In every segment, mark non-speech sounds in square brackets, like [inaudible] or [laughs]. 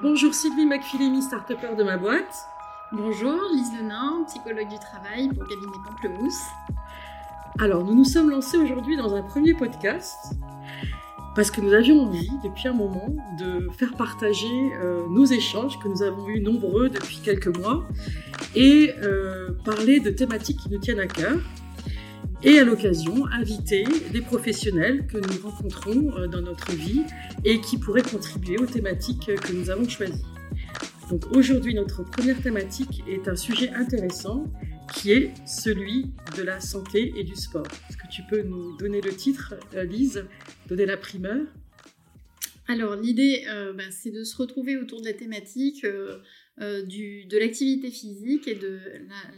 Bonjour Sylvie McPhillemy, start de ma boîte. Bonjour, Lise Lenain, psychologue du travail pour Cabinet Pamplemousse. Alors, nous nous sommes lancés aujourd'hui dans un premier podcast parce que nous avions envie, depuis un moment, de faire partager euh, nos échanges que nous avons eus nombreux depuis quelques mois et euh, parler de thématiques qui nous tiennent à cœur et à l'occasion inviter des professionnels que nous rencontrons euh, dans notre vie et qui pourraient contribuer aux thématiques que nous avons choisies. Donc aujourd'hui, notre première thématique est un sujet intéressant qui est celui de la santé et du sport. Est-ce que tu peux nous donner le titre, euh, Lise, donner la primeur? Alors l'idée, euh, bah, c'est de se retrouver autour de la thématique de l'activité physique et de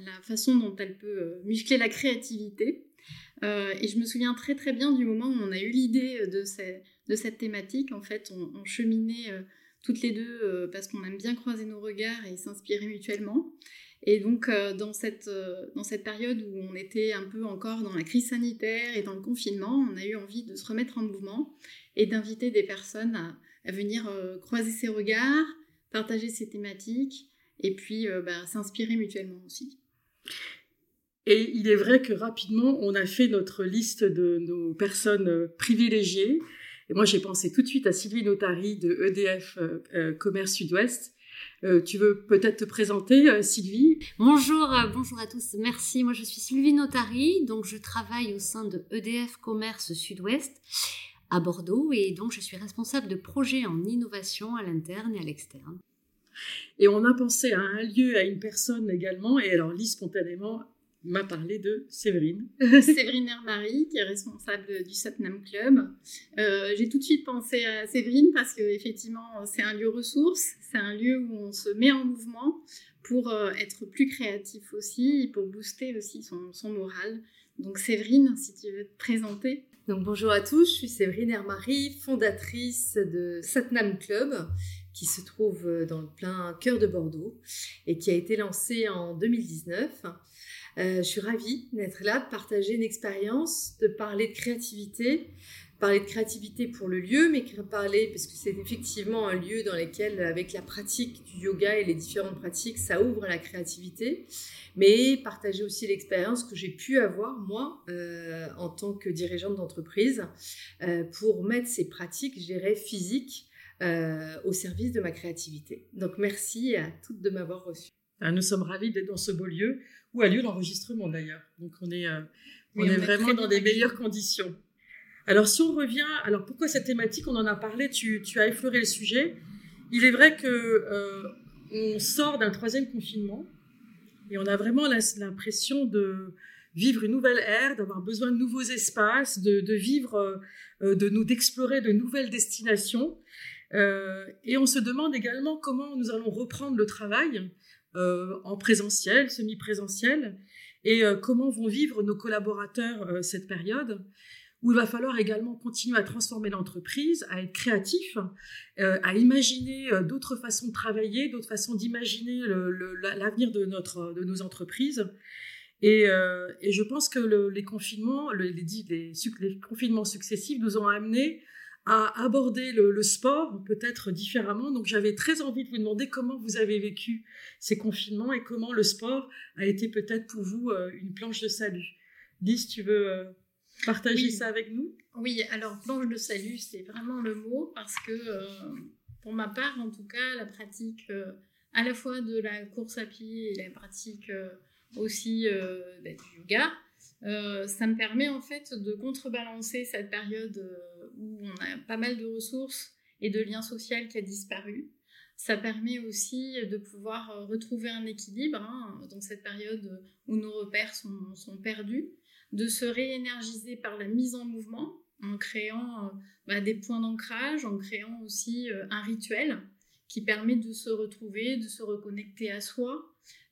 la, façon dont elle peut muscler la créativité. Euh, et je me souviens très très bien du moment où on a eu l'idée de, de, cette thématique. En fait, on, cheminait euh, toutes les deux euh, parce qu'on aime bien croiser nos regards et s'inspirer mutuellement. Et donc, dans, cette, dans cette période où on était un peu encore dans la crise sanitaire et dans le confinement, on a eu envie de se remettre en mouvement et d'inviter des personnes à, venir croiser ces regards, partager ces thématiques et puis bah, s'inspirer mutuellement aussi. Et il est vrai que rapidement, on a fait notre liste de nos personnes euh, privilégiées. Et moi, j'ai pensé tout de suite à Sylvie Notari de EDF euh, euh, Commerce Sud-Ouest. tu veux peut-être te présenter, Sylvie? Bonjour, bonjour à tous. Merci. Moi, je suis Sylvie Notari, donc je travaille au sein de EDF Commerce Sud-Ouest à Bordeaux et donc je suis responsable de projets en innovation à l'interne et à l'externe. Et on a pensé à un lieu, à une personne également, et alors Lise spontanément m'a parlé de Séverine. [laughs] Séverine Hermary, qui est responsable du Satnam Club. Euh, j'ai tout de suite pensé à Séverine parce que effectivement, c'est un lieu ressource, c'est un lieu où on se met en mouvement pour euh, être plus créatif aussi, pour booster aussi son, son moral. Donc Séverine, si tu veux te présenter. Donc bonjour à tous, je suis Séverine Hermary, fondatrice de Satnam Club qui se trouve dans le plein cœur de Bordeaux et qui a été lancé en 2019 euh, je suis ravie d'être là, de partager une expérience, de parler de créativité, parler de créativité pour le lieu, mais parler, parce que c'est effectivement un lieu dans lequel, avec la pratique du yoga et les différentes pratiques, ça ouvre la créativité, mais partager aussi l'expérience que j'ai pu avoir, moi, euh, en tant que dirigeante d'entreprise, euh, pour mettre ces pratiques, je dirais, physiques, au service de ma créativité. Donc merci à toutes de m'avoir reçu. Ah, nous sommes ravis d'être dans ce beau lieu où a lieu l'enregistrement d'ailleurs. Donc on est, euh, on, est, vraiment dans des meilleures conditions. Alors si on revient, alors pourquoi cette thématique? On en a parlé, tu, tu as effleuré le sujet. Il est vrai que euh, on sort d'un troisième confinement et on a vraiment l'impression de vivre une nouvelle ère, d'avoir besoin de nouveaux espaces, de, de vivre, euh, de nous d'explorer de nouvelles destinations. et on se demande également comment nous allons reprendre le travail en présentiel, semi-présentiel, et euh, comment vont vivre nos collaborateurs euh, cette période où il va falloir également continuer à transformer l'entreprise, à être créatif, à imaginer d'autres façons de travailler, d'autres façons d'imaginer l'avenir de, notre, de nos entreprises. Et, je pense que les confinements, les, les, confinements successifs nous ont amené à aborder le, sport peut-être différemment. Donc j'avais très envie de vous demander comment vous avez vécu ces confinements et comment le sport a été peut-être pour vous euh, une planche de salut. Lise, tu veux euh, partager ça avec nous? Oui, alors planche de salut, c'est vraiment le mot parce que euh, pour ma part, en tout cas, la pratique à la fois de la course à pied et la pratique aussi bah, du yoga, ça me permet en fait de contrebalancer cette période où on a pas mal de ressources et de liens sociaux qui a disparu. Ça permet aussi de pouvoir euh, retrouver un équilibre hein, dans cette période où nos repères sont, perdus, de se réénergiser par la mise en mouvement en créant euh, bah, des points d'ancrage, en créant aussi euh, un rituel qui permet de se retrouver, de se reconnecter à soi,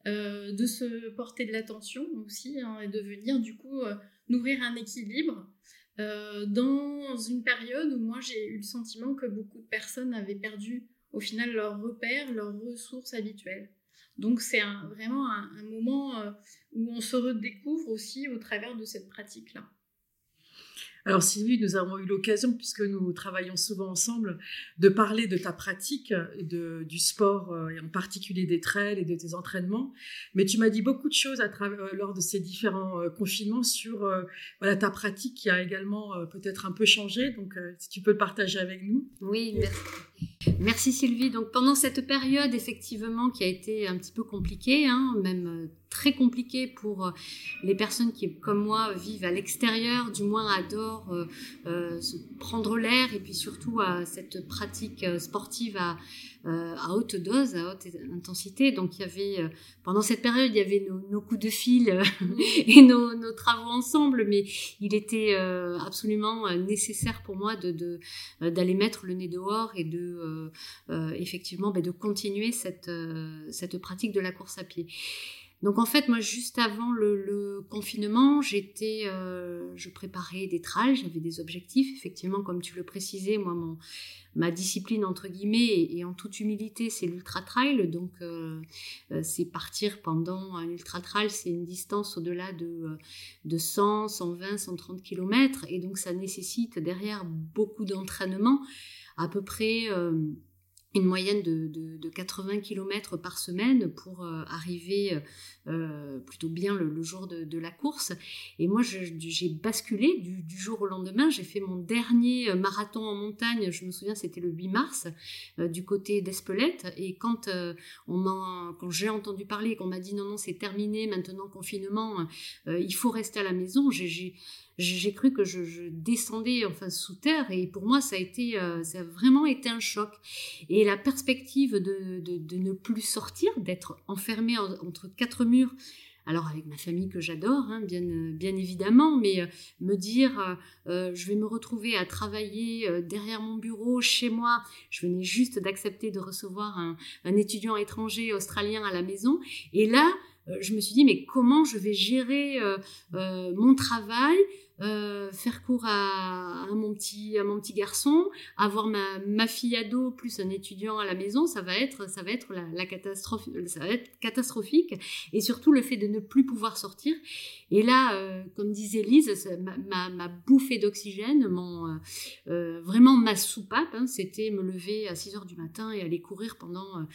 de se porter de l'attention aussi hein, et de venir du coup nourrir un équilibre euh, dans une période où moi j'ai eu le sentiment que beaucoup de personnes avaient perdu au final leurs repères, leurs ressources habituelles. Donc c'est vraiment un, moment euh, où on se redécouvre aussi au travers de cette pratique-là. Alors Sylvie, nous avons eu l'occasion, puisque nous travaillons souvent ensemble, de parler de ta pratique du sport, euh, et en particulier des trails et de tes entraînements. Mais tu m'as dit beaucoup de choses à euh, lors de ces différents euh, confinements sur ta pratique qui a également peut-être un peu changé. Donc si tu peux le partager avec nous. Oui, merci. Merci Sylvie. Donc pendant cette période effectivement qui a été un petit peu compliquée, hein, même euh, très compliquée pour euh, les personnes qui comme moi vivent à l'extérieur, du moins adorent euh, se prendre l'air et puis surtout à cette pratique sportive à, euh, à haute dose, à haute intensité. Donc il y avait euh, pendant cette période, il y avait nos, coups de fil euh, [laughs] et nos, travaux ensemble, mais il était absolument nécessaire pour moi de d'aller mettre le nez dehors et de effectivement ben, de continuer cette cette pratique de la course à pied. Donc en fait, moi, juste avant le, confinement, j'étais, euh, je préparais des trails, j'avais des objectifs. Effectivement, comme tu le précisais, moi, mon, ma discipline entre guillemets et, en toute humilité, c'est l'ultra trail. Donc euh, euh, c'est partir pendant un ultra trail, c'est une distance au-delà de, de 100, 120, 130 km, et donc ça nécessite derrière beaucoup d'entraînement, à peu près une moyenne de, de, 80 km par semaine pour euh, arriver euh, euh, plutôt bien le, jour de, la course. Et moi, j'ai basculé du, jour au lendemain. J'ai fait mon dernier marathon en montagne, je me souviens, c'était le 8 mars, du côté d'Espelette. Et quand, on quand j'ai entendu parler, qu'on m'a dit non, non, c'est terminé, maintenant confinement, il faut rester à la maison, j'ai cru que je, descendais enfin sous terre et pour moi ça a été ça a vraiment été un choc la perspective de, ne plus sortir d'être enfermé entre quatre murs alors avec ma famille que j'adore, hein, bien, évidemment, mais euh, me dire, euh, je vais me retrouver à travailler derrière mon bureau, chez moi, je venais juste d'accepter de recevoir un, étudiant étranger australien à la maison, et là, je me suis dit, mais comment je vais gérer mon travail euh, faire cours à, mon petit à mon petit garçon, avoir ma, fille ado plus un étudiant à la maison, ça va être ça va être la, catastrophe, ça va être catastrophique et surtout le fait de ne plus pouvoir sortir. Et là, euh, comme disait Lise, ma, bouffée d'oxygène, mon euh, vraiment ma soupape, hein, c'était me lever à 6 heures du matin et aller courir pendant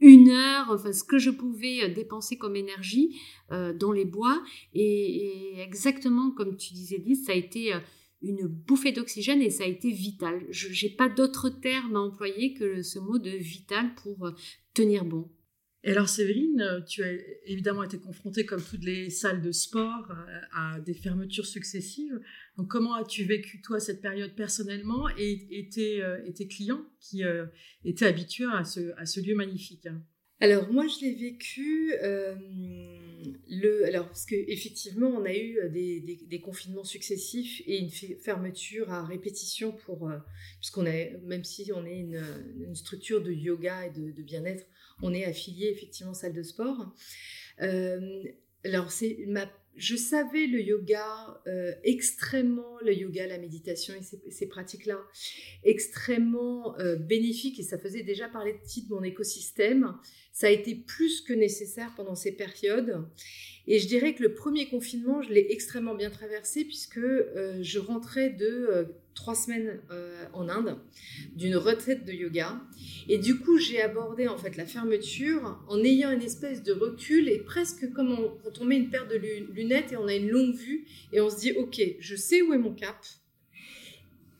une heure, enfin ce que je pouvais euh, dépenser comme énergie euh, dans les bois. Et, exactement comme tu disais, Lise, ça a été euh, une bouffée d'oxygène et ça a été vital. Je n'ai pas d'autre terme à employer que ce mot de vital pour tenir bon. Et alors Séverine, tu as évidemment été confrontée, comme toutes les salles de sport, à des fermetures successives. Comment as-tu vécu toi cette période personnellement et, tes, euh, clients qui euh, étaient habitués à ce, lieu magnifique alors moi je l'ai vécu euh, le alors parce que effectivement on a eu des, confinements successifs et une fermeture à répétition pour puisqu'on a même si on est une, structure de yoga et de bien-être on est affilié effectivement salle de sport alors c'est ma je savais le yoga euh, extrêmement, le yoga, la méditation et ces, pratiques-là, extrêmement euh, bénéfiques et ça faisait déjà parler de mon écosystème. Ça a été plus que nécessaire pendant ces périodes. Et je dirais que le premier confinement, je l'ai extrêmement bien traversé puisque euh, je rentrais de trois semaines euh, en Inde, d'une retraite de yoga. Et du coup, j'ai abordé en fait la fermeture en ayant une espèce de recul et presque comme quand on met une paire de lunettes et on a une longue vue et on se dit, ok, je sais où est mon cap.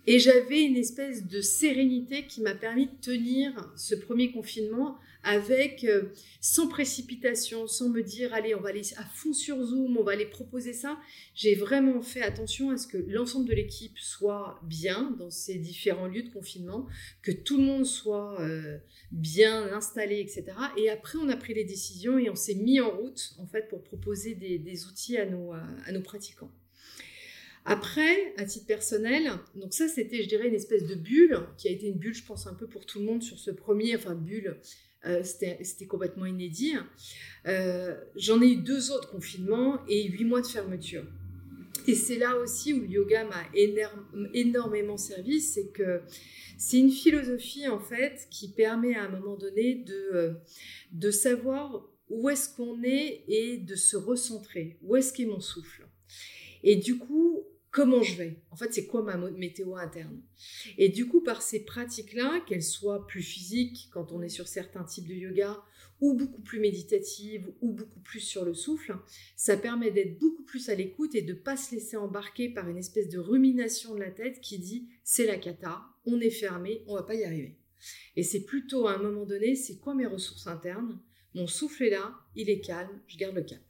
Et j'avais une espèce de sérénité qui m'a permis de tenir ce premier confinement avec, euh, sans précipitation, sans me dire, allez, on va aller à fond sur Zoom, on va aller proposer ça. J'ai vraiment fait attention à ce que l'ensemble de l'équipe soit bien dans ces différents lieux de confinement, que tout le monde soit euh, bien installé, etc. Et après, on a pris les décisions et on s'est mis en route, en fait, pour proposer des, outils à nos, à nos pratiquants. Après, à titre personnel, donc ça c'était, je dirais, une espèce de bulle qui a été une bulle, je pense, un peu pour tout le monde sur ce premier, enfin bulle, euh, c'était complètement inédit. Euh, j'en ai eu deux autres confinements et huit mois de fermeture. Et c'est là aussi où le yoga m'a énormément servi, c'est que c'est une philosophie en fait qui permet à un moment donné de, euh, de savoir où est-ce qu'on est et de se recentrer, où est-ce qu'est mon souffle? Et du coup, comment je vais En fait, c'est quoi ma météo interne Et du coup, par ces pratiques-là, qu'elles soient plus physiques quand on est sur certains types de yoga, ou beaucoup plus méditatives, ou beaucoup plus sur le souffle, ça permet d'être beaucoup plus à l'écoute et de ne pas se laisser embarquer par une espèce de rumination de la tête qui dit c'est la cata, on est fermé, on va pas y arriver. Et c'est plutôt à un moment donné, c'est quoi mes ressources internes? Mon souffle est là, il est calme, je garde le cap.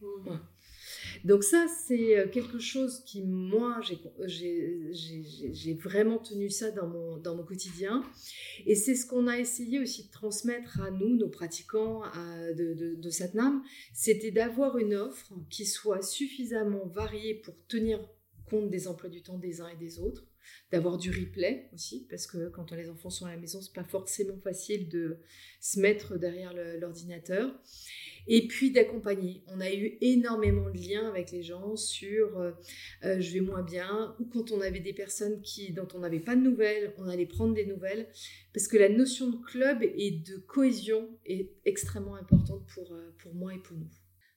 Mmh. Donc ça, c'est euh, quelque chose qui, moi, j'ai vraiment tenu ça dans mon, dans mon quotidien. Et c'est ce qu'on a essayé aussi de transmettre à nous, nos pratiquants de, de, Satnam, c'était d'avoir une offre qui soit suffisamment variée pour tenir des emplois du temps des uns et des autres, d'avoir du replay aussi, parce que quand les enfants sont à la maison, c'est pas forcément facile de se mettre derrière l'ordinateur et puis d'accompagner. On a eu énormément de liens avec les gens sur euh, euh, je vais moins bien, ou quand on avait des personnes qui, dont on n'avait pas de nouvelles, on allait prendre des nouvelles, parce que la notion de club et de cohésion est extrêmement importante pour, euh, pour moi et pour nous.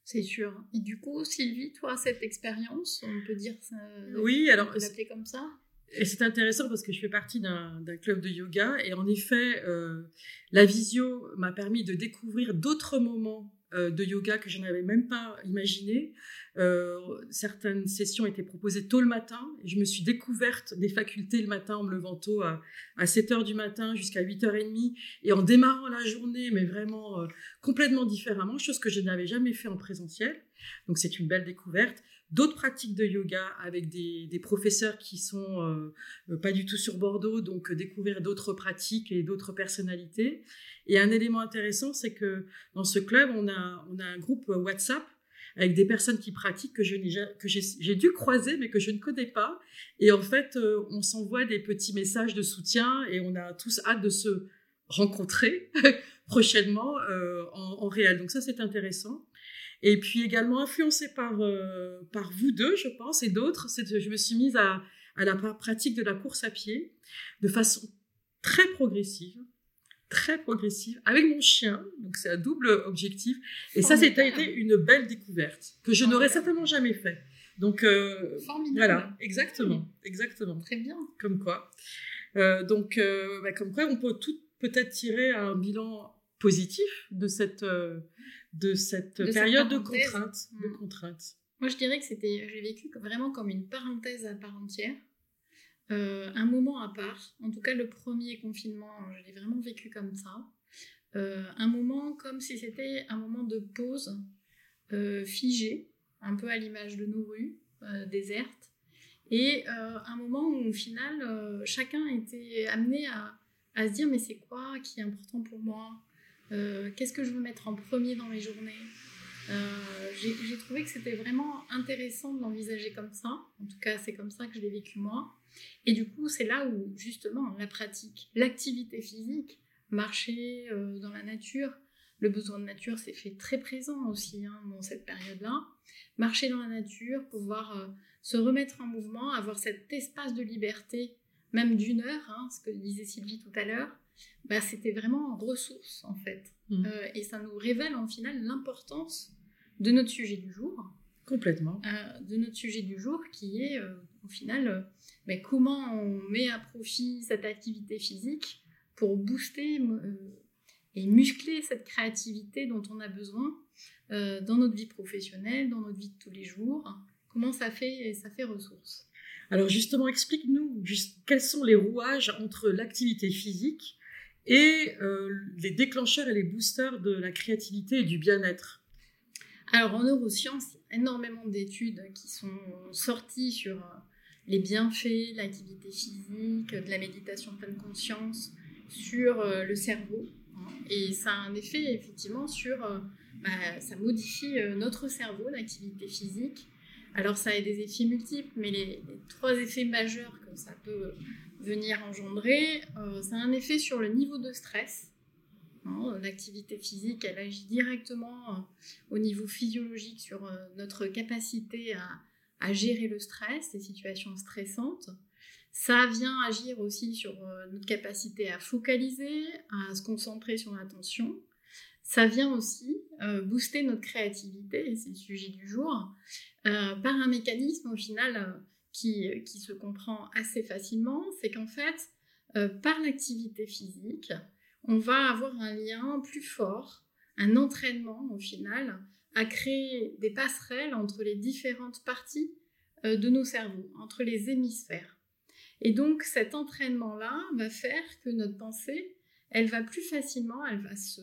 C'est sûr. Et du coup, Sylvie, toi, cette expérience, on peut dire ça, Oui, alors. comme ça? Et c'est intéressant parce que je fais partie d'un club de yoga et en effet, la visio m'a permis de découvrir d'autres moments euh, de yoga que je n'avais même pas imaginé. Euh, certaines sessions étaient proposées tôt le matin. Et je me suis découverte des facultés le matin en me levant tôt à, 7 h du matin jusqu'à 8h30 et en démarrant la journée, mais vraiment euh, complètement différemment, chose que je n'avais jamais fait en présentiel. Donc c'est une belle découverte d'autres pratiques de yoga avec des, professeurs qui sont euh, pas du tout sur Bordeaux, donc euh, découvrir d'autres pratiques et d'autres personnalités. Et un élément intéressant, c'est que dans ce club, on a, on a un groupe WhatsApp avec des personnes qui pratiquent que je que j'ai dû croiser mais que je ne connais pas. Et en fait, euh, on s'envoie des petits messages de soutien et on a tous hâte de se rencontrer [laughs] prochainement en, en, réel. Donc ça, c'est intéressant. Et puis également influencée par, euh, par vous deux, je pense, et d'autres, je me suis mise à, à la pratique de la course à pied de façon très progressive, très progressive, avec mon chien. Donc c'est un double objectif. Et ça, c'était été une belle découverte que je n'aurais certainement jamais fait. Donc euh, voilà, exactement, exactement. Très bien. Comme quoi. Euh, donc, euh, bah, comme quoi, on peut tout peut-être tirer un bilan positif de cette de cette période de contrainte, de mm. contrainte. Moi, je dirais que c'était, j'ai vécu vraiment comme une parenthèse à part entière, euh, un moment à part. En tout cas, le premier confinement, je l'ai vraiment vécu comme ça. Euh, un moment comme si c'était un moment de pause euh, figé, un peu à l'image de nos rues désertes, et un moment où au final, chacun était amené à, à se dire mais c'est quoi qui est important pour moi? Euh, qu'est-ce que je veux mettre en premier dans mes journées? Euh, J'ai trouvé que c'était vraiment intéressant de l'envisager comme ça. En tout cas, c'est comme ça que je l'ai vécu moi. Et du coup, c'est là où justement la pratique, l'activité physique, marcher euh, dans la nature, le besoin de nature s'est fait très présent aussi hein, dans cette période-là. Marcher dans la nature, pouvoir se remettre en mouvement, avoir cet espace de liberté, même d'une heure, hein, ce que disait Sylvie tout à l'heure, bah, c'était vraiment ressource en fait. Mmh. Euh, et ça nous révèle en final l'importance de notre sujet du jour. Complètement. Euh, de notre sujet du jour qui est euh, au final mais comment on met à profit cette activité physique pour booster et muscler cette créativité dont on a besoin dans notre vie professionnelle, dans notre vie de tous les jours. Comment ça fait, ça fait ressource? Alors justement, explique-nous quels sont les rouages entre l'activité physique et euh, les déclencheurs et les boosters de la créativité et du bien-être Alors en neurosciences, il y a énormément d'études qui sont sorties sur euh, les bienfaits, l'activité physique, de la méditation de pleine conscience sur euh, le cerveau. Hein. Et ça a un effet effectivement sur... Bah, ça modifie notre cerveau, l'activité physique. Alors ça a des effets multiples, mais les, les trois effets majeurs que ça peut venir engendrer, euh, ça a un effet sur le niveau de stress. Hein, l'activité physique, elle agit directement euh, au niveau physiologique sur euh, notre capacité à, à, gérer le stress, les situations stressantes. Ça vient agir aussi sur notre capacité à focaliser, à se concentrer sur l'attention. Ça vient aussi booster notre créativité, et c'est le sujet du jour, par un mécanisme au final qui, se comprend assez facilement, c'est qu'en fait, par l'activité physique, on va avoir un lien plus fort, un entraînement au final, à créer des passerelles entre les différentes parties de nos cerveaux, entre les hémisphères. Et donc cet entraînement-là va faire que notre pensée, elle va plus facilement, elle va se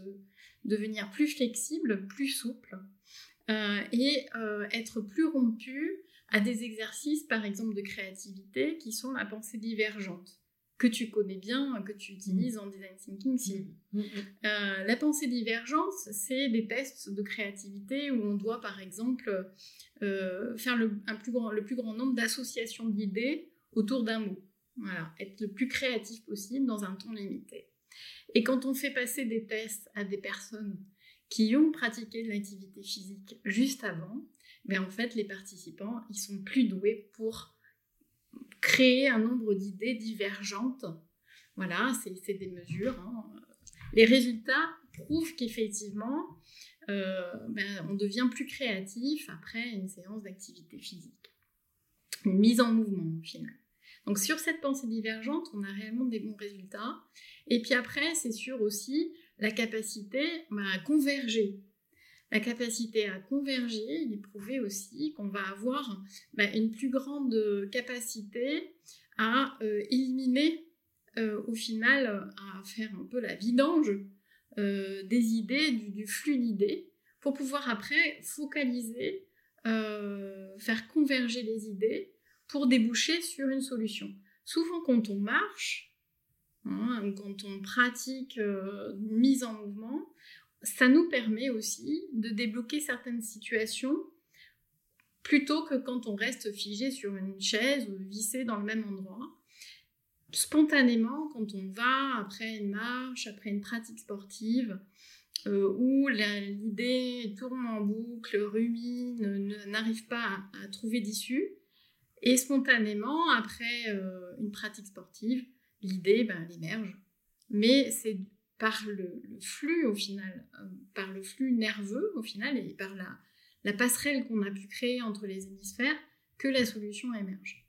devenir plus flexible, plus souple euh, et euh, être plus rompue à des exercices, par exemple, de créativité qui sont la pensée divergente que tu connais bien, que tu utilises en design thinking, Sylvie. Mm, mm, mm. Euh, la pensée divergente, c'est des tests de créativité où on doit, par exemple, faire le, un plus grand, le plus grand nombre d'associations d'idées autour d'un mot. Voilà, être le plus créatif possible dans un temps limité. Et quand on fait passer des tests à des personnes qui ont pratiqué de l'activité physique juste avant, ben, en fait, les participants, ils sont plus doués pour créer un nombre d'idées divergentes. Voilà, c'est des mesures. Hein. Les résultats prouvent qu'effectivement, euh, ben, on devient plus créatif après une séance d'activité physique. Une mise en mouvement au final. Donc sur cette pensée divergente, on a réellement des bons résultats. Et puis après, c'est sûr aussi la capacité bah, à converger. La capacité à converger, il est prouvé aussi qu'on va avoir bah, une plus grande capacité à euh, éliminer, euh, au final, à faire un peu la vidange euh, des idées, du, flux d'idées, pour pouvoir après focaliser, faire converger les idées pour déboucher sur une solution. Souvent, quand on marche, Hein, quand on pratique euh, mise en mouvement, ça nous permet aussi de débloquer certaines situations plutôt que quand on reste figé sur une chaise ou vissé dans le même endroit. Spontanément, quand on va après une marche, après une pratique sportive, euh, où l'idée tourne en boucle, rumine, n'arrive pas à, trouver d'issue, et spontanément, après euh, une pratique sportive, l'idée, ben, émerge. Mais c'est par le, flux, au final, euh, par le flux nerveux, au final, et par la, la passerelle qu'on a pu créer entre les hémisphères, que la solution émerge.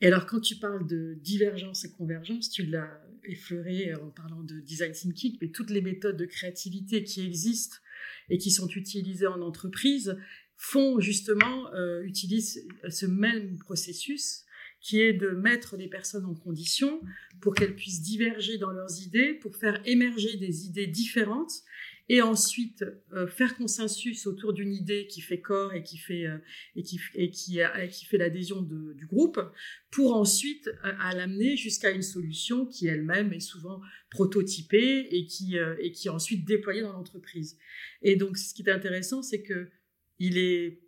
Et alors, quand tu parles de divergence et convergence, tu l'as effleuré en parlant de design thinking, mais toutes les méthodes de créativité qui existent et qui sont utilisées en entreprise font justement, euh, utilisent ce même processus qui est de mettre les personnes en condition pour qu'elles puissent diverger dans leurs idées, pour faire émerger des idées différentes et ensuite euh, faire consensus autour d'une idée qui fait corps et qui fait euh, et qui et qui fait l'adhésion du groupe pour ensuite euh, à l'amener jusqu'à une solution qui elle-même est souvent prototypée et qui et qui est ensuite déployée dans l'entreprise. Et donc ce qui est intéressant c'est que il est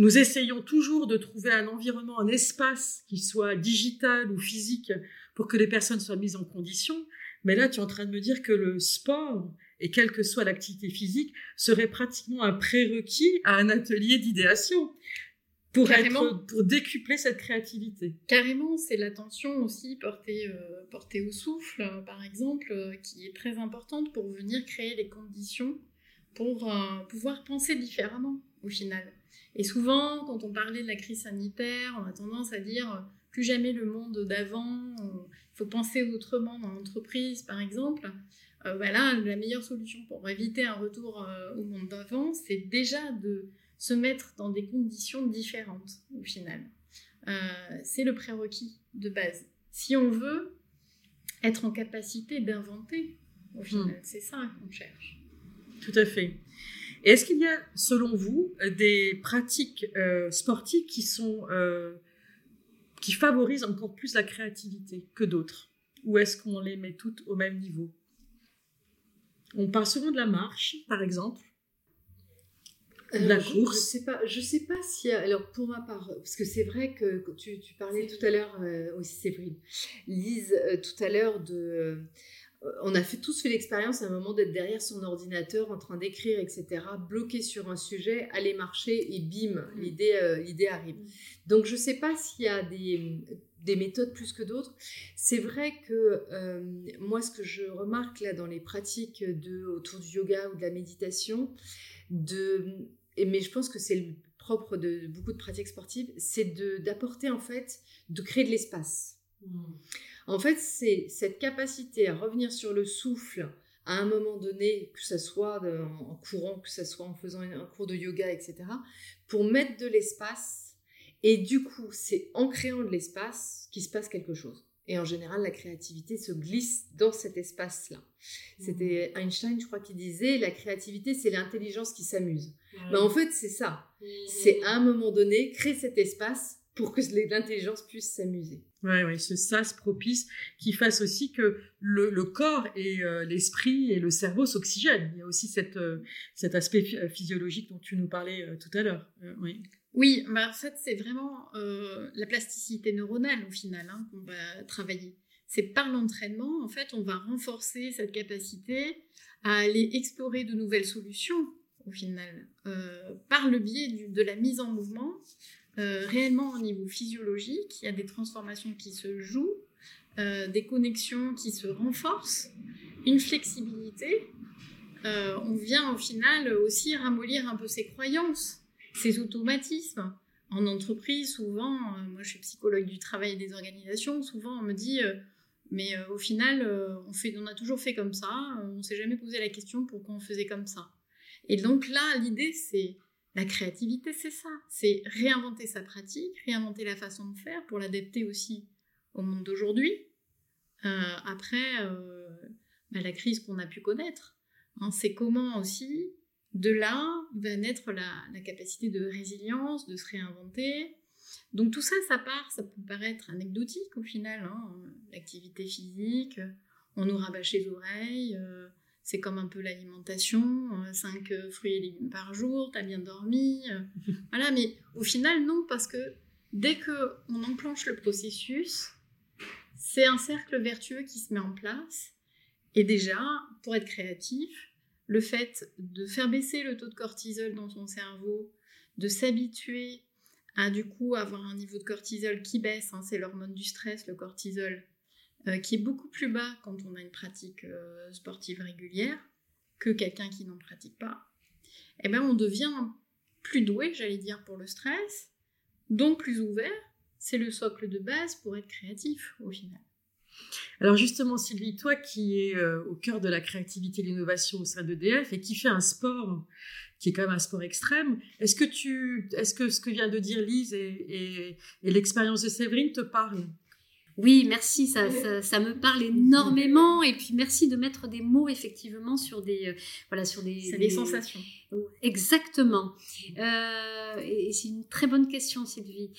nous essayons toujours de trouver un environnement, un espace qui soit digital ou physique pour que les personnes soient mises en condition. Mais là, tu es en train de me dire que le sport, et quelle que soit l'activité physique, serait pratiquement un prérequis à un atelier d'idéation pour, pour décupler cette créativité. Carrément, c'est l'attention aussi portée, euh, portée au souffle, par exemple, euh, qui est très importante pour venir créer les conditions pour euh, pouvoir penser différemment au final. Et souvent, quand on parlait de la crise sanitaire, on a tendance à dire euh, plus jamais le monde d'avant, il faut penser autrement dans l'entreprise, par exemple. Euh, voilà, la meilleure solution pour éviter un retour euh, au monde d'avant, c'est déjà de se mettre dans des conditions différentes, au final. c'est le prérequis de base. Si on veut être en capacité d'inventer, au final, hmm. c'est ça qu'on cherche. Tout à fait. Est-ce qu'il y a, selon vous, des pratiques euh, sportives qui sont euh, qui favorisent encore plus la créativité que d'autres? Ou est-ce qu'on les met toutes au même niveau? On parle souvent de la marche, par exemple. De la course. Je sais pas, je sais pas si alors pour ma part, parce que c'est vrai que tu, tu parlais tout à l'heure euh, aussi Séverine, Lise tout à l'heure de euh, on a fait, tous fait l'expérience à un moment d'être derrière son ordinateur en train d'écrire, etc., bloqué sur un sujet, aller marcher et bim, mm. l'idée, euh, l'idée arrive. Mm. Donc je ne sais pas s'il y a des, des, méthodes plus que d'autres. C'est vrai que euh, moi, ce que je remarque là dans les pratiques de, autour du yoga ou de la méditation, de, mais je pense que c'est propre de beaucoup de pratiques sportives, c'est d'apporter en fait, de créer de l'espace. Hmm. En fait, c'est cette capacité à revenir sur le souffle à un moment donné, que ce soit en courant, que ce soit en faisant un cours de yoga, etc., pour mettre de l'espace. Et du coup, c'est en créant de l'espace qu'il se passe quelque chose. Et en général, la créativité se glisse dans cet espace-là. C'était mmh. Einstein, je crois, qui disait la créativité, c'est l'intelligence qui s'amuse. Mais en fait, c'est ça. Mmh. C'est à un moment donné créer cet espace pour que l'intelligence puisse s'amuser. Oui, ouais, ce sas propice qui fasse aussi que le, corps et euh, l'esprit et le cerveau s'oxygènent. Il y a aussi euh, cet aspect physiologique dont tu nous parlais euh, tout à l'heure. oui. Oui, bah en fait, c'est vraiment la plasticité neuronale au final hein, qu'on va travailler. C'est par l'entraînement, en fait, on va renforcer cette capacité à aller explorer de nouvelles solutions au final, par le biais de la mise en mouvement euh, réellement au niveau physiologique, il y a des transformations qui se jouent, euh, des connexions qui se renforcent, une flexibilité. Euh, on vient au final aussi ramollir un peu ses croyances, ses automatismes. En entreprise, souvent, moi je suis psychologue du travail et des organisations, souvent on me dit mais au final, on, on a toujours fait comme ça, on ne s'est jamais posé la question pourquoi on faisait comme ça. Et donc là, l'idée, c'est la créativité, c'est ça. C'est réinventer sa pratique, réinventer la façon de faire pour l'adapter aussi au monde d'aujourd'hui. Euh, après euh, bah, la crise qu'on a pu connaître, hein, c'est comment aussi de là va naître la, capacité de résilience, de se réinventer. Donc tout ça, ça part, ça peut paraître anecdotique au final. Hein. L'activité physique, on nous rabâche les oreilles. Euh, c'est comme un peu l'alimentation, 5 euh, euh, fruits et légumes par jour, t'as bien dormi. Euh. [laughs] voilà, mais au final, non, parce que dès que on enclenche le processus, c'est un cercle vertueux qui se met en place. Et déjà, pour être créatif, le fait de faire baisser le taux de cortisol dans son cerveau, de s'habituer à du coup avoir un niveau de cortisol qui baisse, hein, c'est l'hormone du stress, le cortisol, euh, qui est beaucoup plus bas quand on a une pratique euh, sportive régulière que quelqu'un qui n'en pratique pas, eh ben on devient plus doué, j'allais dire, pour le stress, donc plus ouvert. C'est le socle de base pour être créatif au final. Alors justement, Sylvie, toi qui es euh, au cœur de la créativité et l'innovation au sein d'EDF et qui fait un sport qui est quand même un sport extrême, est-ce que, tu, est-ce que ce que vient de dire Lise et, et l'expérience de Séverine te parlent oui, merci, ça, ça, me parle énormément. Et puis merci de mettre des mots effectivement sur des, euh, voilà, sur des, des, sensations. Exactement. Euh, et c'est une très bonne question, Sylvie.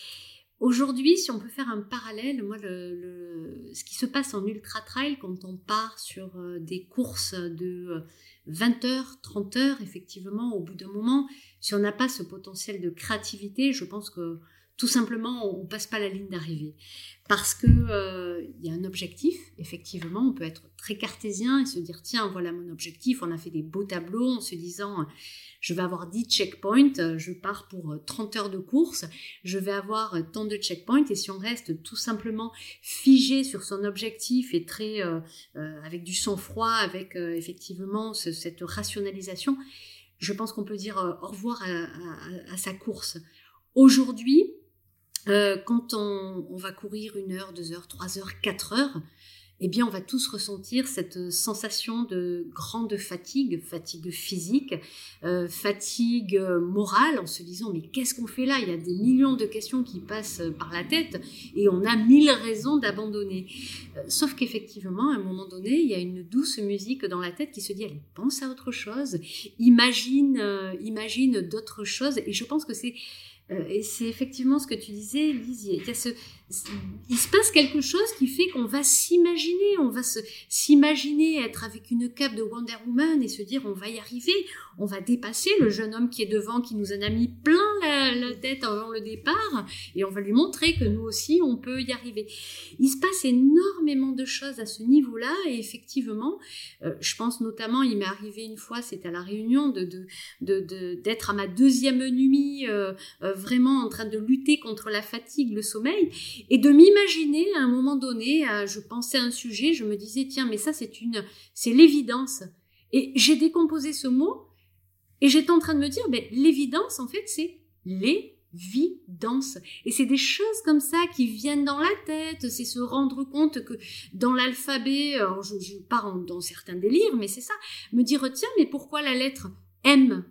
Aujourd'hui, si on peut faire un parallèle, moi, le, ce qui se passe en ultra trail quand on part sur euh, des courses de 20 heures, 30 heures, effectivement, au bout d'un moment, si on n'a pas ce potentiel de créativité, je pense que tout simplement, on passe pas la ligne d'arrivée. Parce que euh, y a un objectif, effectivement, on peut être très cartésien et se dire, tiens, voilà mon objectif, on a fait des beaux tableaux en se disant, je vais avoir 10 checkpoints, je pars pour 30 heures de course, je vais avoir tant de checkpoints, et si on reste tout simplement figé sur son objectif et très, euh, euh, avec du sang-froid, avec effectivement cette rationalisation, je pense qu'on peut dire au revoir à sa course. Aujourd'hui, euh, quand on, va courir une heure, deux heures, trois heures, quatre heures, eh bien, on va tous ressentir cette sensation de grande fatigue, fatigue physique, euh, fatigue morale, en se disant mais qu'est-ce qu'on fait là? Il y a des millions de questions qui passent par la tête et on a mille raisons d'abandonner. Euh, sauf qu'effectivement, à un moment donné, il y a une douce musique dans la tête qui se dit allez, pense à autre chose, imagine, euh, imagine d'autres choses. Et je pense que c'est euh, et c'est effectivement ce que tu disais, Lise. Il, se passe quelque chose qui fait qu'on va s'imaginer, on va s'imaginer être avec une cape de Wonder Woman et se dire on va y arriver, on va dépasser le jeune homme qui est devant, qui nous en a mis plein la, tête avant le départ, et on va lui montrer que nous aussi on peut y arriver. Il se passe énormément de choses à ce niveau-là, et effectivement, euh, je pense notamment, il m'est arrivé une fois, c'était à la réunion, de d'être à ma deuxième nuit. Euh, vraiment en train de lutter contre la fatigue, le sommeil, et de m'imaginer à un moment donné, je pensais à un sujet, je me disais tiens mais ça c'est une, c'est l'évidence. Et j'ai décomposé ce mot et j'étais en train de me dire mais l'évidence en fait c'est l'évidence. Et c'est des choses comme ça qui viennent dans la tête, c'est se rendre compte que dans l'alphabet, je, je pars dans certains délires, mais c'est ça, me dire, tiens, mais pourquoi la lettre M?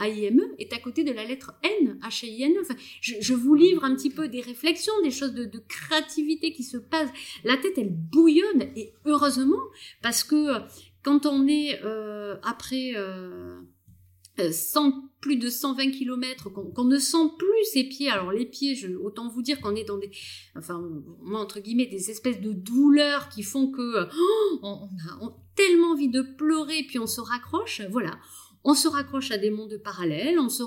AIME est à côté de la lettre N, H-I-N. Enfin, je, vous livre un petit peu des réflexions, des choses de, créativité qui se passent. La tête, elle bouillonne, et heureusement, parce que quand on est euh, après euh, 100, euh, plus de 120 km, qu'on ne sent plus ses pieds, alors les pieds, autant vous dire qu'on est dans des, enfin, moi, entre guillemets, des espèces de douleurs qui font que oh, on, a tellement envie de pleurer, puis on se raccroche, voilà on se raccroche à des mondes parallèles, on se,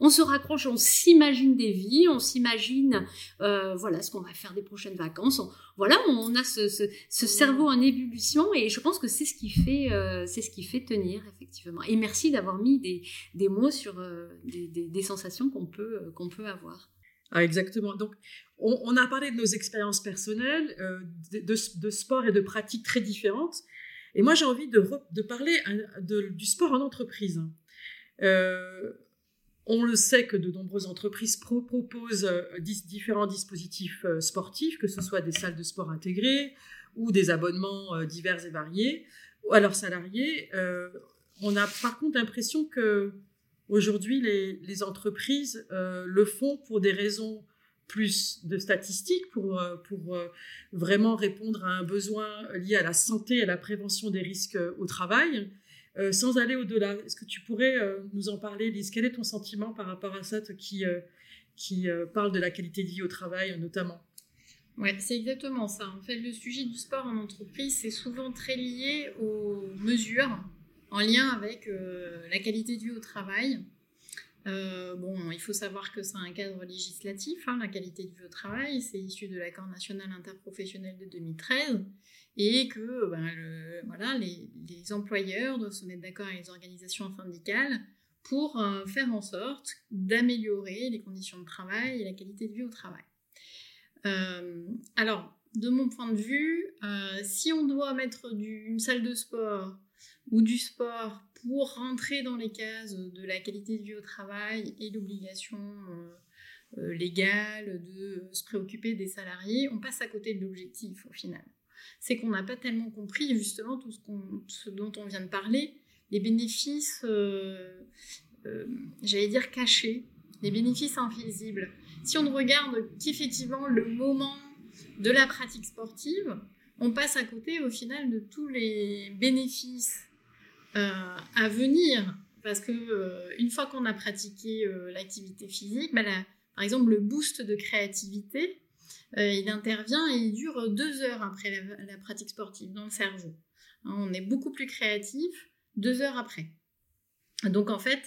on se raccroche, on s'imagine des vies, on s'imagine euh, voilà ce qu'on va faire des prochaines vacances. voilà, on a ce, cerveau en ébullition et je pense que c'est ce qui fait, euh, c'est ce qui fait tenir effectivement. Et merci d'avoir mis des, mots sur euh, des, sensations qu'on peut, qu'on peut avoir. Ah, exactement. Donc, on, a parlé de nos expériences personnelles, de, de, sport et de pratiques très différentes. Et moi, j'ai envie de, parler du sport en entreprise. Euh, on le sait que de nombreuses entreprises proposent euh, différents dispositifs euh, sportifs, que ce soit des salles de sport intégrées ou des abonnements divers et variés à leurs salariés. on a par contre l'impression que aujourd'hui les entreprises le font pour des raisons plus de statistiques pour, euh, pour euh, vraiment répondre à un besoin lié à la santé et à la prévention des risques euh, au travail, sans aller au-delà. Est-ce que tu pourrais nous en parler, Lise? Quel est ton sentiment par rapport à ça, qui, qui parle de la qualité de vie au travail notamment? Ouais, c'est exactement ça. En fait, le sujet du sport en entreprise, c'est souvent très lié aux mesures en lien avec la qualité de vie au travail. Euh, bon, il faut savoir que c'est un cadre législatif, hein, la qualité de vie au travail, c'est issu de l'accord national interprofessionnel de 2013, et que ben, voilà, les, employeurs doivent se mettre d'accord avec les organisations syndicales pour euh, faire en sorte d'améliorer les conditions de travail et la qualité de vie au travail. Euh, alors, de mon point de vue, si on doit mettre une salle de sport ou du sport pour rentrer dans les cases de la qualité de vie au travail et l'obligation euh, euh, légale de se préoccuper des salariés, on passe à côté de l'objectif au final. C'est qu'on n'a pas tellement compris justement tout ce, dont on vient de parler, les bénéfices, euh, j'allais dire cachés, les bénéfices invisibles. Si on ne regarde qu'effectivement le moment de la pratique sportive, on passe à côté au final de tous les bénéfices à venir. Parce que euh, une fois qu'on a pratiqué euh, l'activité physique, bah, par exemple, le boost de créativité, il intervient et il dure deux heures après la, pratique sportive dans le cerveau. Hein, on est beaucoup plus créatif deux heures après. Donc en fait,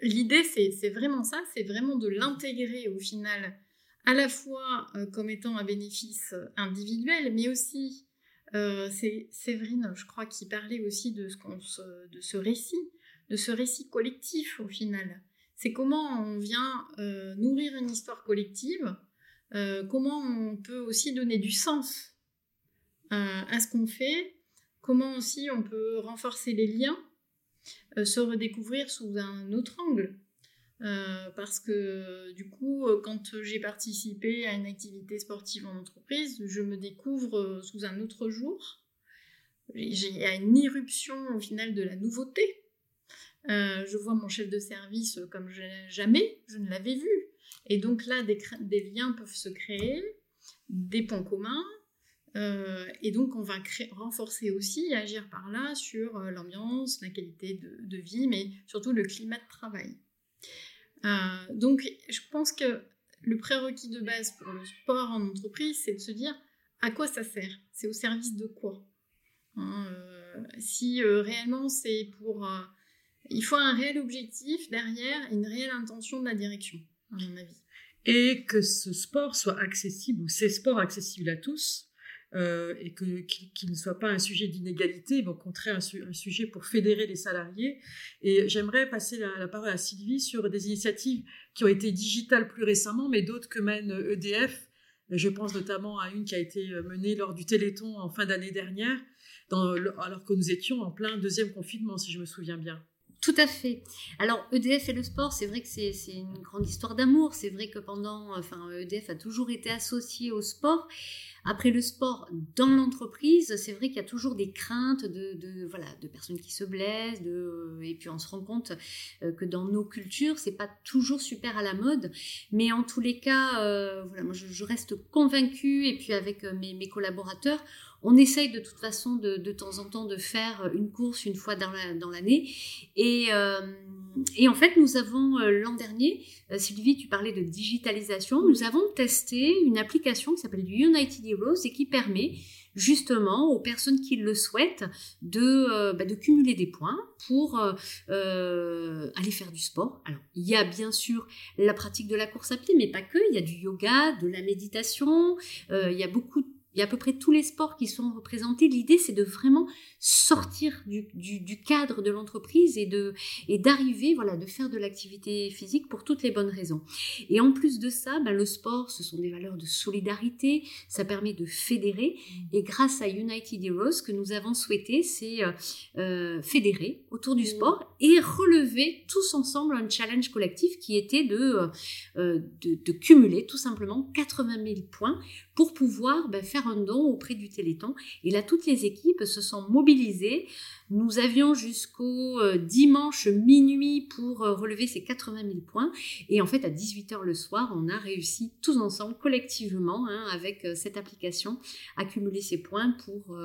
l'idée c'est vraiment ça, c'est vraiment de l'intégrer au final à la fois comme étant un bénéfice individuel, mais aussi euh, c'est Séverine, je crois, qui parlait aussi de ce, récit, de ce récit collectif au final. C'est comment on vient euh, nourrir une histoire collective, euh, comment on peut aussi donner du sens à ce qu'on fait, comment aussi on peut renforcer les liens, se redécouvrir sous un autre angle. Euh, parce que du coup, euh, quand j'ai participé à une activité sportive en entreprise, je me découvre euh, sous un autre jour. Il y a une irruption au final de la nouveauté. je vois mon chef de service comme jamais je ne l'avais vu. Et donc là, des, liens peuvent se créer, des ponts communs. et donc, on va renforcer aussi, agir par là sur l'ambiance, la qualité de vie, mais surtout le climat de travail. Euh, donc, je pense que le prérequis de base pour le sport en entreprise, c'est de se dire à quoi ça sert? C'est au service de quoi? Hein, euh, Si euh, réellement c'est pour... il faut un réel objectif derrière, une réelle intention de la direction, à mon avis. Et que ce sport soit accessible, ou ces sports accessibles à tous, euh, et que qu'il ne soit pas un sujet d'inégalité, mais au contraire un, sujet pour fédérer les salariés. Et j'aimerais passer la, parole à Sylvie sur des initiatives qui ont été digitales plus récemment, mais d'autres que mène EDF. Je pense notamment à une qui a été menée lors du Téléthon en fin d'année dernière, alors que nous étions en plein deuxième confinement, si je me souviens bien. Tout à fait. Alors EDF et le sport, c'est vrai que c'est une grande histoire d'amour. C'est vrai que pendant, enfin EDF a toujours été associé au sport. Après le sport dans l'entreprise, c'est vrai qu'il y a toujours des craintes de, voilà de personnes qui se blessent, et puis on se rend compte euh, que dans nos cultures c'est pas toujours super à la mode, mais en tous les cas, euh, voilà, moi je, reste convaincue et puis avec euh, mes, collaborateurs, on essaye de toute façon de, de, temps en temps de faire une course une fois dans l'année. et, et, en fait, nous avons euh, l'an dernier, euh, Sylvie, tu parlais de digitalisation, nous avons testé une application qui s'appelle United Heroes et qui permet justement aux personnes qui le souhaitent de, bah, de cumuler des points pour aller faire du sport. Alors, il y a bien sûr la pratique de la course à pied, mais pas que, il y a du yoga, de la méditation, il y a beaucoup de il y a à peu près tous les sports qui sont représentés. L'idée, c'est de vraiment sortir du, du, cadre de l'entreprise et de et d'arriver, voilà, de faire de l'activité physique pour toutes les bonnes raisons. Et en plus de ça, ben, le sport, ce sont des valeurs de solidarité. Ça permet de fédérer. Mmh. Et grâce à United Heroes, que nous avons souhaité, c'est euh, euh, fédérer autour du mmh. sport et relever tous ensemble un challenge collectif qui était de, euh, de, de cumuler tout simplement 80 000 points pour pouvoir ben, faire un don auprès du Téléthon. Et là, toutes les équipes se sont mobilisées. Nous avions jusqu'au euh, dimanche minuit pour euh, relever ces 80 000 points. Et en fait, à 18h le soir, on a réussi tous ensemble, collectivement, hein, avec euh, cette application, à cumuler ces points pour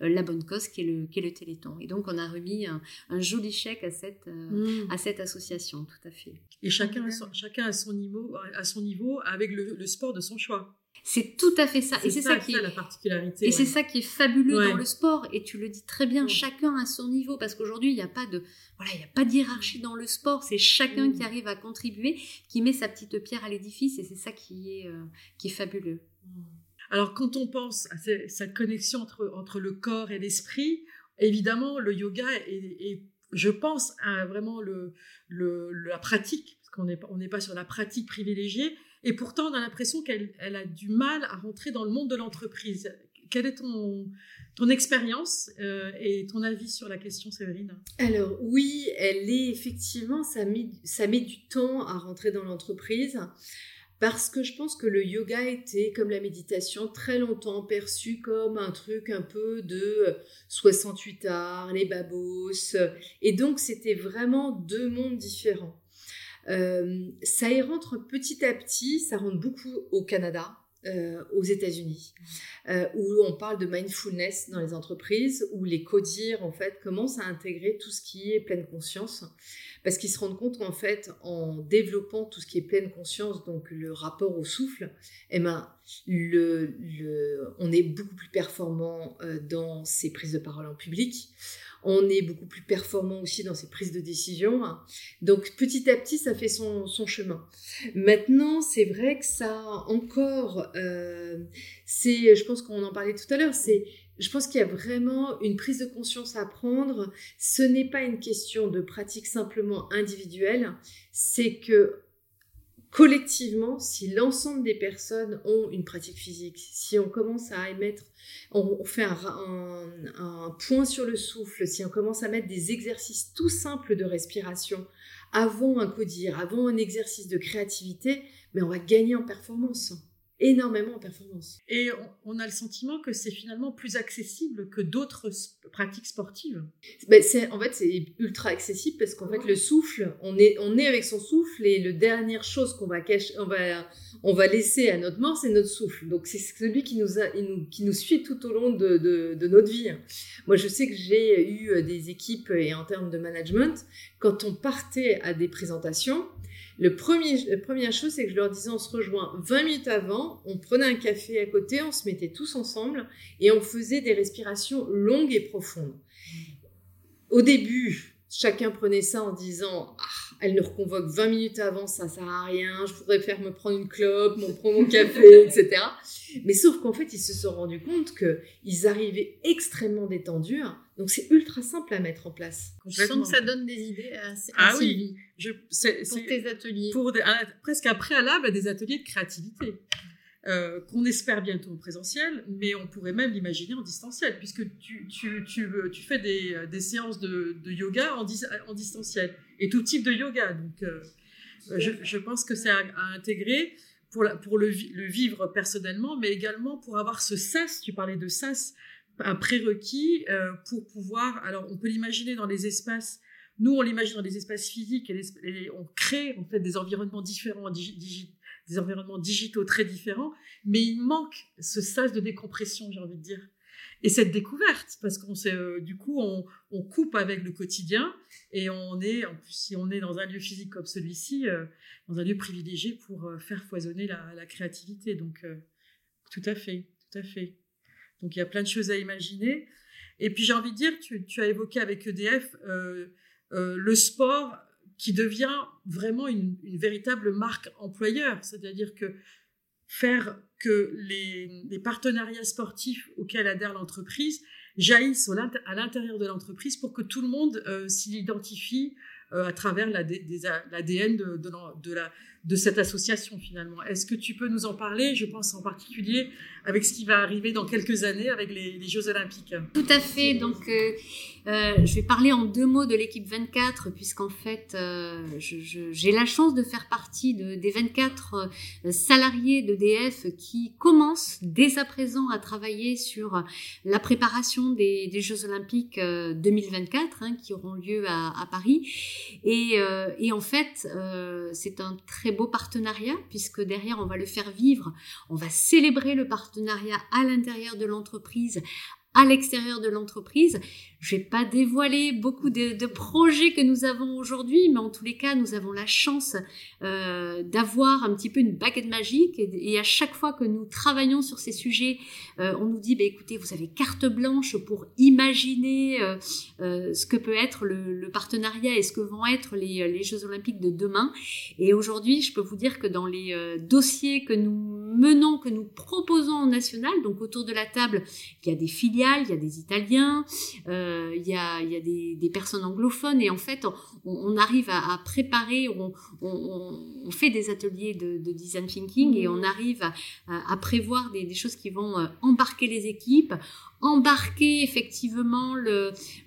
la bonne cause qui est, le, qui est le Téléthon. Et donc, on a remis un, joli chèque à cette, mmh. à cette association, tout à fait. Et chacun, chacun à, son niveau, à son niveau avec le sport de son choix. C'est tout à fait ça. Et c'est ça, qui est la particularité. Et c'est ça qui est fabuleux dans le sport. Et tu le dis très bien, chacun à son niveau, parce qu'aujourd'hui il n'y a pas de voilà, il n'y a pas dans le sport. C'est chacun qui arrive à contribuer, qui met sa petite pierre à l'édifice, et c'est ça qui est euh, qui est fabuleux. Alors quand on pense à cette connexion entre entre le corps et l'esprit, évidemment le yoga est, je pense à vraiment le, le la pratique, parce qu'on n'est on n'est pas sur la pratique privilégiée et pourtant, on a l'impression qu'elle elle a du mal à rentrer dans le monde de l'entreprise. Quelle est ton, ton expérience euh, et ton avis sur la question, Séverine? Alors oui, elle est effectivement, ça met, ça met du temps à rentrer dans l'entreprise parce que je pense que le yoga était, comme la méditation, très longtemps perçu comme un truc un peu de 68 arts, les babos, et donc c'était vraiment deux mondes différents. Euh, ça y rentre petit à petit, ça rentre beaucoup au Canada, euh, aux États-Unis, euh, où on parle de mindfulness dans les entreprises, où les codires en fait commencent à intégrer tout ce qui est pleine conscience, parce qu'ils se rendent compte qu'en fait, en développant tout ce qui est pleine conscience, donc le rapport au souffle, eh ben, le, le, on est beaucoup plus performant dans ses prises de parole en public on est beaucoup plus performant aussi dans ses prises de décision. Donc petit à petit, ça fait son, chemin. Maintenant, c'est vrai que ça encore, euh, c'est, je pense qu'on en parlait tout à l'heure, c'est je pense qu'il y a vraiment une prise de conscience à prendre. Ce n'est pas une question de pratique simplement individuelle, c'est que collectivement, si l'ensemble des personnes ont une pratique physique, si on commence à émettre, on fait un, point sur le souffle, si on commence à mettre des exercices tout simples de respiration avant un codir, avant un exercice de créativité, mais on va gagner en performance énormément en performance. Et on, a le sentiment que c'est finalement plus accessible que d'autres pratiques sportives. Ben en fait, c'est ultra accessible parce qu'en fait, le souffle, on est, on est avec son souffle et la dernière chose qu'on va, cacher, on va, on va laisser à notre mort, c'est notre souffle. Donc, c'est celui qui nous, a, qui nous suit tout au long de, de, de notre vie. Moi, je sais que j'ai eu des équipes et en termes de management, quand on partait à des présentations, le premier, la première chose, c'est que je leur disais, on se rejoint 20 minutes avant, on prenait un café à côté, on se mettait tous ensemble et on faisait des respirations longues et profondes. Au début, chacun prenait ça en disant, ah, elle nous reconvoque 20 minutes avant, ça sert à rien, je voudrais faire me prendre une clope, me prendre mon café, [laughs] etc. Mais sauf qu'en fait, ils se sont rendus compte qu'ils arrivaient extrêmement détendus donc c'est ultra simple à mettre en place. Je sens que ça donne des idées à, ah Sylvie. Oui, pour tes ateliers. Pour presque un préalable à des ateliers de créativité. Euh, qu'on espère bientôt en présentiel, mais on pourrait même l'imaginer en distanciel, puisque tu, tu, tu, tu fais des, des, séances de, de yoga en, en, distanciel, et tout type de yoga. Donc, euh, je, je, pense que c'est à, intégrer pour, la, pour le, le, vivre personnellement, mais également pour avoir ce sas, tu parlais de sas, un prérequis euh, pour pouvoir, alors on peut l'imaginer dans les espaces nous, on l'imagine dans des espaces physiques et, on crée en fait des environnements différents, des environnements digitaux très différents, mais il manque ce sas de décompression, j'ai envie de dire. Et cette découverte, parce qu'on euh, du coup, on, coupe avec le quotidien et on est, en plus, si on est dans un lieu physique comme celui-ci, euh, dans un lieu privilégié pour euh, faire foisonner la, créativité. Donc, tout à fait, tout à fait. Donc, il y a plein de choses à imaginer. Et puis, j'ai envie de dire, tu, tu as évoqué avec EDF le sport qui devient vraiment une, véritable marque employeur. C'est-à-dire que faire que les, partenariats sportifs auxquels adhère l'entreprise jaillissent à l'intérieur de l'entreprise pour que tout le monde euh, s'y identifie euh, à travers l'ADN de, de, la, de cette association finalement. Est-ce que tu peux nous en parler? Je pense en particulier avec ce qui va arriver dans quelques années avec les, Jeux Olympiques. Tout à fait. Donc, euh, euh, je vais parler en deux mots de l'équipe 24, puisqu'en fait, euh, j'ai la chance de faire partie de, des 24 salariés d'EDF qui commencent dès à présent à travailler sur la préparation des, Jeux Olympiques 2024, hein, qui auront lieu à, à Paris. Et, et, en fait, c'est un très beau partenariat, puisque derrière, on va le faire vivre, on va célébrer le partenariat à l'intérieur de l'entreprise à l'extérieur de l'entreprise. Je vais pas dévoiler beaucoup de, projets que nous avons aujourd'hui, mais en tous les cas, nous avons la chance euh, d'avoir un petit peu une baguette magique. Et, à chaque fois que nous travaillons sur ces sujets, euh, on nous dit, bah, écoutez, vous avez carte blanche pour imaginer euh, ce que peut être le, partenariat et ce que vont être les, Jeux olympiques de demain. Et aujourd'hui, je peux vous dire que dans les dossiers que nous menons, que nous proposons en national, donc autour de la table, il y a des filiales, il y a des Italiens, il, y a, y a des, des, personnes anglophones, et en fait, on, on arrive à, à préparer, on, on, fait des ateliers de, de, design thinking, et on arrive à, à prévoir des, des, choses qui vont euh, embarquer les équipes, embarquer effectivement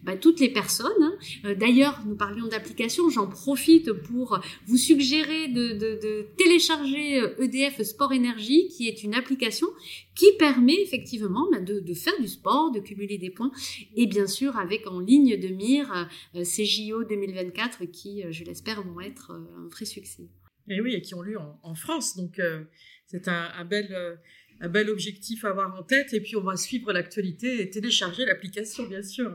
bah, toutes les personnes. Hein. Euh, d'ailleurs, nous parlions d'application, j'en profite pour vous suggérer de, télécharger EDF euh, e Sport Énergie, qui est une application qui permet effectivement bah, de, faire du sport, de cumuler des points, et bien sûr avec en ligne de mire euh, ces JO 2024 qui, je l'espère, vont être un vrai succès. Et oui, et qui ont lieu en, France, donc c'est un, bel un bel objectif à avoir en tête. Et puis, on va suivre l'actualité et télécharger l'application, bien sûr.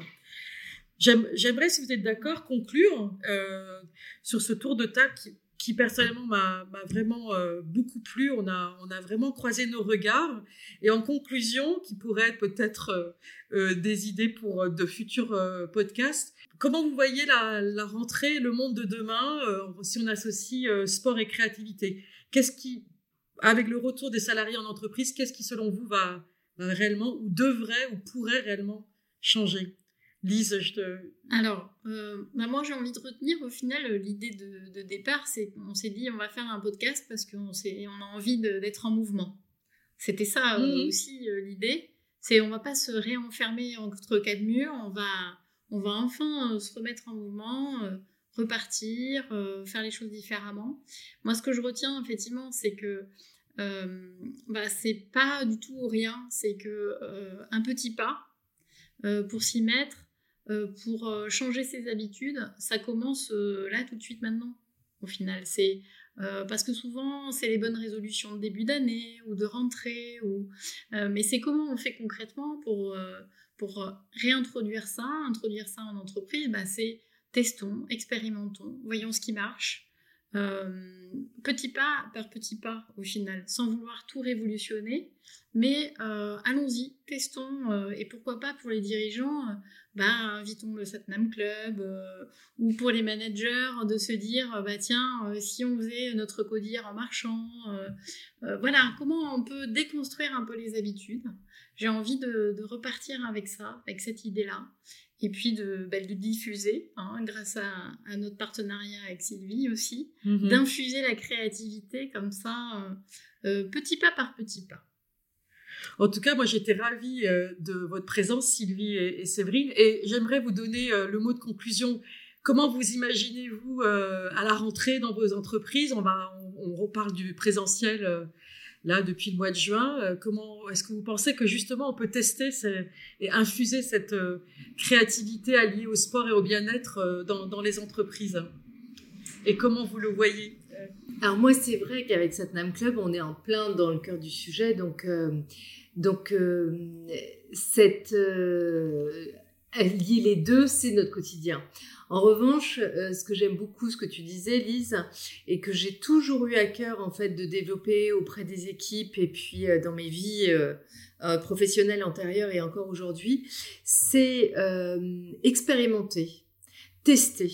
J'aimerais, si vous êtes d'accord, conclure euh, sur ce tour de table qui, personnellement m'a vraiment euh, beaucoup plu. On a, on a vraiment croisé nos regards. Et en conclusion, qui pourrait être peut-être euh, des idées pour de futurs podcasts, comment vous voyez la, la, rentrée, le monde de demain, si on associe sport et créativité? Qu'est-ce qui, avec le retour des salariés en entreprise, qu'est-ce qui, selon vous, va, réellement ou devrait ou pourrait réellement changer? Lise, je te... Alors, euh, bah, moi j'ai envie de retenir au final euh, l'idée de, départ, c'est qu'on s'est dit on va faire un podcast parce qu'on on a envie d'être en mouvement. C'était ça euh, mmh. aussi l'idée. C'est on va pas se réenfermer entre quatre murs, on va, on va enfin se remettre en mouvement, repartir, faire les choses différemment. Moi ce que je retiens effectivement, c'est que euh, bah, c'est pas du tout rien. C'est que euh, un petit pas euh, pour s'y mettre, pour changer ses habitudes, ça commence là tout de suite maintenant. Au final, c'est parce que souvent c'est les bonnes résolutions de début d'année ou de rentrée, ou mais c'est comment on fait concrètement pour pour réintroduire ça, introduire ça en entreprise? Bah, c'est testons, expérimentons, voyons ce qui marche. Euh, petit pas par petit pas au final, sans vouloir tout révolutionner, mais euh, allons-y, testons, euh, et pourquoi pas pour les dirigeants, bah, invitons le Satnam Club, ou pour les managers, de se dire, bah tiens, si on faisait notre codir en marchant, voilà, comment on peut déconstruire un peu les habitudes. J'ai envie de, repartir avec ça, avec cette idée-là, et puis de, bah, de diffuser, hein, grâce à, notre partenariat avec Sylvie aussi, mm-hmm. d'infuser la créativité comme ça, petit pas par petit pas. En tout cas, moi, j'étais ravie euh, de votre présence, Sylvie et, Séverine. Et j'aimerais vous donner euh, le mot de conclusion. Comment vous imaginez-vous euh, à la rentrée dans vos entreprises? On, va, on, reparle du présentiel là depuis le mois de juin. comment est-ce que vous pensez que justement on peut tester et infuser cette créativité alliée au sport et au bien-être dans, dans les entreprises? Et comment vous le voyez? Alors moi, c'est vrai qu'avec Satnam Club, on est en plein dans le cœur du sujet. Donc, euh, donc euh, cette, euh, lier les deux, c'est notre quotidien. En revanche, ce que j'aime beaucoup, ce que tu disais, Lise, et que j'ai toujours eu à cœur en fait de développer auprès des équipes et puis dans mes vies professionnelles antérieures et encore aujourd'hui, c'est expérimenter, tester.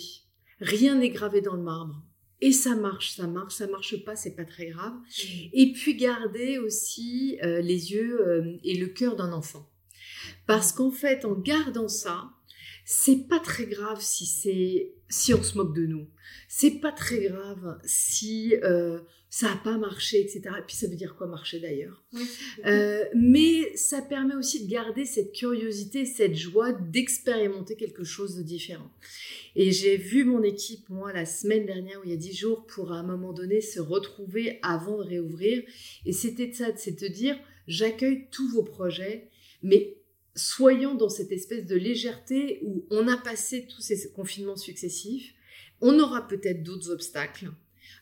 Rien n'est gravé dans le marbre et ça marche, ça marche, ça marche pas, c'est pas très grave. Mmh. Et puis garder aussi euh, les yeux euh, et le cœur d'un enfant. Parce qu'en fait, en gardant ça, c'est pas très grave si c'est si on se moque de nous. C'est pas très grave si euh, ça n'a pas marché, etc. Et puis ça veut dire quoi marcher d'ailleurs? Euh, mais ça permet aussi de garder cette curiosité, cette joie d'expérimenter quelque chose de différent. Et j'ai vu mon équipe, moi, la semaine dernière, ou il y a dix jours, pour à un moment donné se retrouver avant de réouvrir. Et c'était ça, c'est de dire, j'accueille tous vos projets, mais soyons dans cette espèce de légèreté où on a passé tous ces confinements successifs. On aura peut-être d'autres obstacles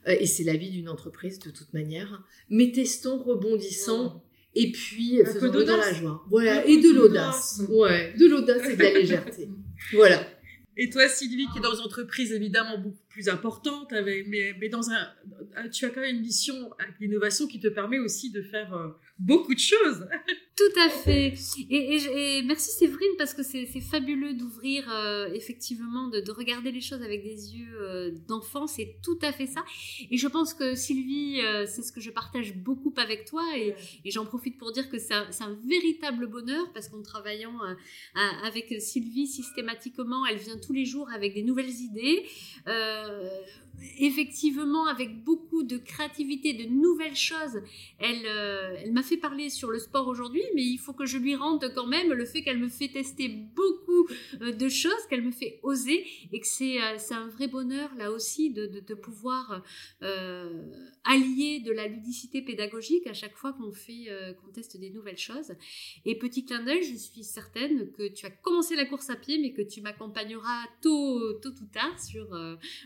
euh, et c'est la vie d'une entreprise de toute manière. Mais testons, rebondissons, et puis faisons de la joie. Voilà, et de l'audace. Ouais, de l'audace et de la légèreté. [laughs] voilà. Et toi, Sylvie, qui est dans une entreprise évidemment beaucoup plus importante, mais, mais dans un, tu as quand même une mission avec l'innovation qui te permet aussi de faire euh, beaucoup de choses. [laughs] Tout à fait. Et, merci Séverine parce que c'est fabuleux d'ouvrir euh, effectivement, de, regarder les choses avec des yeux euh, d'enfant. C'est tout à fait ça. Et je pense que Sylvie, euh, c'est ce que je partage beaucoup avec toi. Et, j'en profite pour dire que c'est un, un, véritable bonheur parce qu'en travaillant avec Sylvie systématiquement, elle vient tous les jours avec des nouvelles idées effectivement, avec beaucoup de créativité, de nouvelles choses, elle, euh, elle m'a fait parler sur le sport aujourd'hui, mais il faut que je lui rende quand même le fait qu'elle me fait tester beaucoup euh, de choses, qu'elle me fait oser, et que c'est euh, un vrai bonheur là aussi de, de, pouvoir allier de la ludicité pédagogique à chaque fois qu'on fait, qu'on teste des nouvelles choses. Et petit clin d'œil, je suis certaine que tu as commencé la course à pied, mais que tu m'accompagneras tôt, tôt ou tard sur,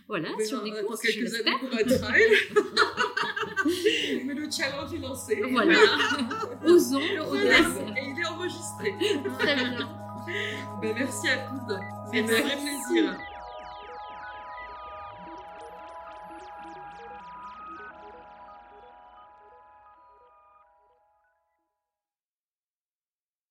voilà, sur des dans quelques années pour un trail. [laughs] Mais le challenge est lancé. Voilà. Osons. Et il est enregistré. Très bien. Ben, merci à toutes. C'est un vrai plaisir.